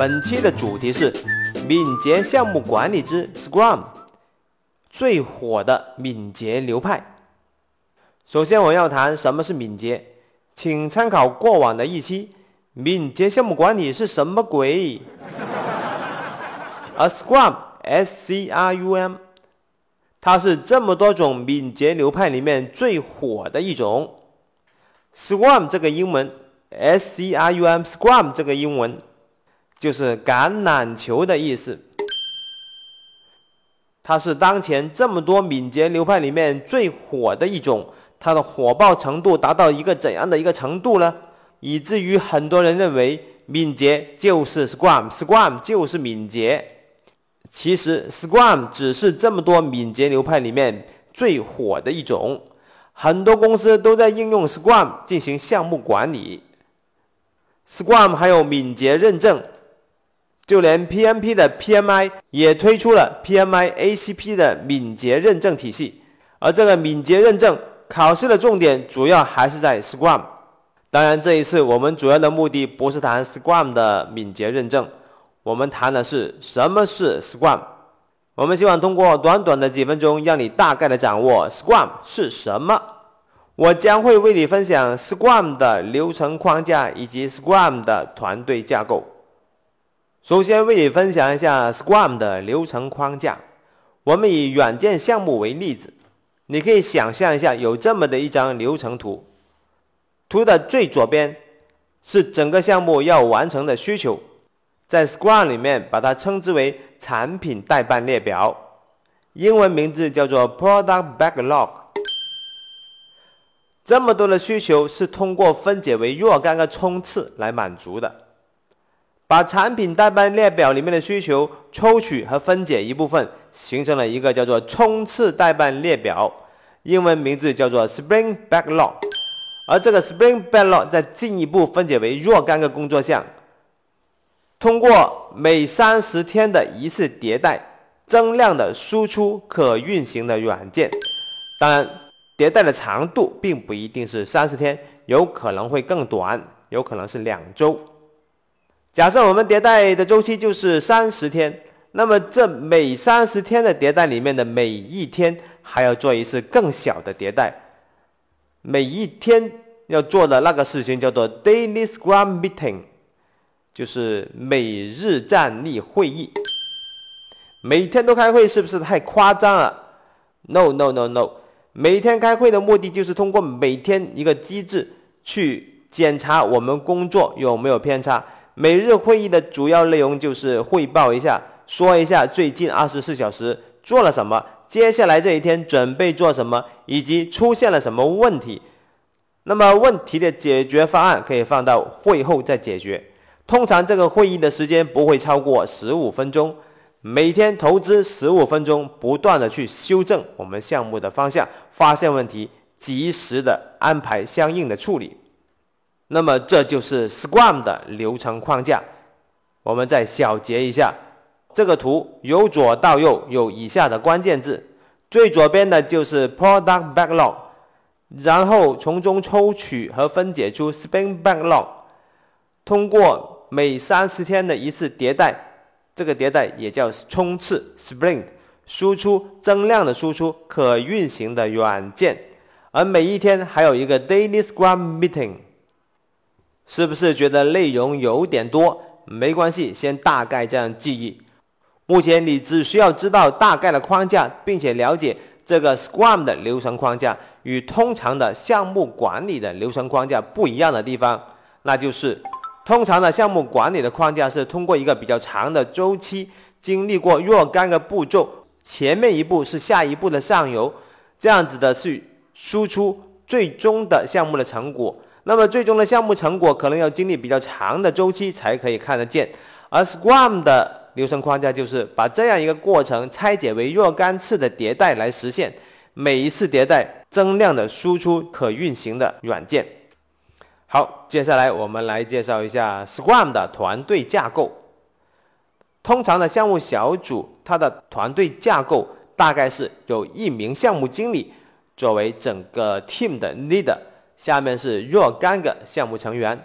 本期的主题是敏捷项目管理之 Scrum，最火的敏捷流派。首先，我要谈什么是敏捷，请参考过往的一期。敏捷项目管理是什么鬼？而 Scrum，S-C-R-U-M，它是这么多种敏捷流派里面最火的一种。Scrum 这个英文，S-C-R-U-M，Scrum 这个英文。就是橄榄球的意思，它是当前这么多敏捷流派里面最火的一种，它的火爆程度达到一个怎样的一个程度呢？以至于很多人认为敏捷就是 Scrum，Scrum 就是敏捷。其实 Scrum 只是这么多敏捷流派里面最火的一种，很多公司都在应用 Scrum 进行项目管理。Scrum 还有敏捷认证。就连 PMP 的 PMI 也推出了 PMI ACP 的敏捷认证体系，而这个敏捷认证考试的重点主要还是在 Scrum。当然，这一次我们主要的目的不是谈 Scrum 的敏捷认证，我们谈的是什么是 Scrum。我们希望通过短短的几分钟，让你大概的掌握 Scrum 是什么。我将会为你分享 Scrum 的流程框架以及 Scrum 的团队架构。首先为你分享一下 Scrum 的流程框架。我们以软件项目为例子，你可以想象一下，有这么的一张流程图。图的最左边是整个项目要完成的需求，在 Scrum 里面把它称之为产品代办列表，英文名字叫做 Product Backlog。这么多的需求是通过分解为若干个冲刺来满足的。把产品代办列表里面的需求抽取和分解一部分，形成了一个叫做冲刺代办列表，英文名字叫做 Spring Backlog。而这个 Spring Backlog 再进一步分解为若干个工作项，通过每三十天的一次迭代，增量的输出可运行的软件。当然，迭代的长度并不一定是三十天，有可能会更短，有可能是两周。假设我们迭代的周期就是三十天，那么这每三十天的迭代里面的每一天还要做一次更小的迭代。每一天要做的那个事情叫做 Daily Scrum Meeting，就是每日站立会议。每天都开会是不是太夸张了？No No No No，每天开会的目的就是通过每天一个机制去检查我们工作有没有偏差。每日会议的主要内容就是汇报一下，说一下最近二十四小时做了什么，接下来这一天准备做什么，以及出现了什么问题。那么问题的解决方案可以放到会后再解决。通常这个会议的时间不会超过十五分钟，每天投资十五分钟，不断的去修正我们项目的方向，发现问题，及时的安排相应的处理。那么这就是 Scrum 的流程框架。我们再小结一下，这个图由左到右有以下的关键字：最左边的就是 Product Backlog，然后从中抽取和分解出 Sprint Backlog，通过每三十天的一次迭代，这个迭代也叫冲刺 Sprint，输出增量的输出可运行的软件，而每一天还有一个 Daily Scrum Meeting。是不是觉得内容有点多？没关系，先大概这样记忆。目前你只需要知道大概的框架，并且了解这个 Scrum 的流程框架与通常的项目管理的流程框架不一样的地方，那就是通常的项目管理的框架是通过一个比较长的周期，经历过若干个步骤，前面一步是下一步的上游，这样子的去输出最终的项目的成果。那么最终的项目成果可能要经历比较长的周期才可以看得见，而 Scrum 的流程框架就是把这样一个过程拆解为若干次的迭代来实现，每一次迭代增量的输出可运行的软件。好，接下来我们来介绍一下 Scrum 的团队架构。通常的项目小组，它的团队架构大概是有一名项目经理作为整个 team 的 leader。下面是若干个项目成员，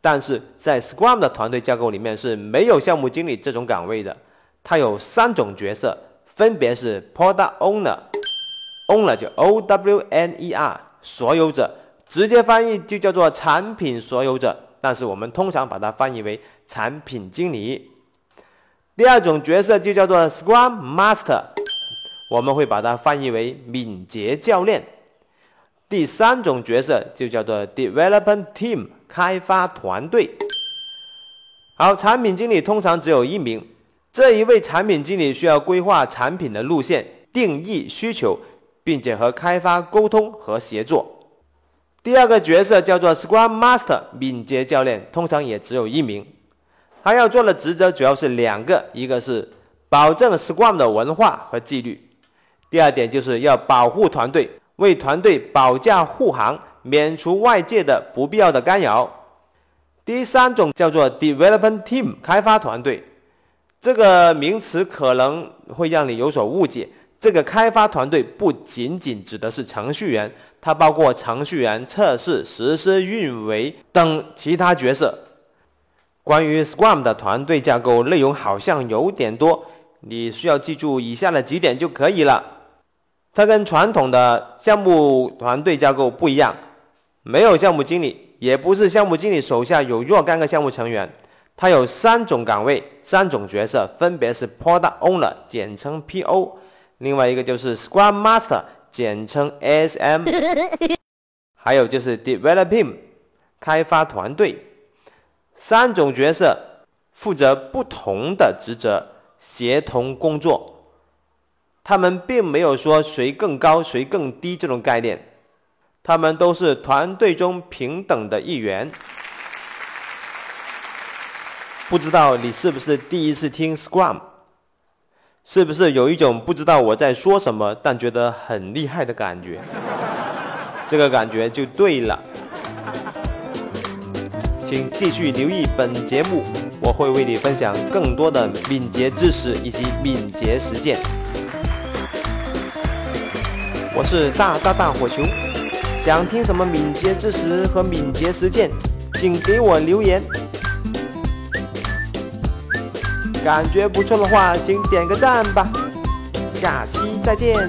但是在 Scrum 的团队架构里面是没有项目经理这种岗位的，它有三种角色，分别是 Product Owner，Owner 就 O W N E R，所有者，直接翻译就叫做产品所有者，但是我们通常把它翻译为产品经理。第二种角色就叫做 Scrum Master，我们会把它翻译为敏捷教练。第三种角色就叫做 Development Team 开发团队。好，产品经理通常只有一名，这一位产品经理需要规划产品的路线、定义需求，并且和开发沟通和协作。第二个角色叫做 Scrum Master 敏捷教练，通常也只有一名，他要做的职责主要是两个，一个是保证 Scrum 的文化和纪律，第二点就是要保护团队。为团队保驾护航，免除外界的不必要的干扰。第三种叫做 development team 开发团队，这个名词可能会让你有所误解。这个开发团队不仅仅指的是程序员，它包括程序员、测试、实施、运维等其他角色。关于 Scrum 的团队架构内容好像有点多，你需要记住以下的几点就可以了。它跟传统的项目团队架构不一样，没有项目经理，也不是项目经理手下有若干个项目成员。它有三种岗位、三种角色，分别是 Product Owner，简称 PO；另外一个就是 Scrum Master，简称 SM；还有就是 Developing，开发团队。三种角色负责不同的职责，协同工作。他们并没有说谁更高谁更低这种概念，他们都是团队中平等的一员。不知道你是不是第一次听 Scrum？是不是有一种不知道我在说什么，但觉得很厉害的感觉？这个感觉就对了。请继续留意本节目，我会为你分享更多的敏捷知识以及敏捷实践。我是大大大火球，想听什么敏捷知识和敏捷实践，请给我留言。感觉不错的话，请点个赞吧。下期再见。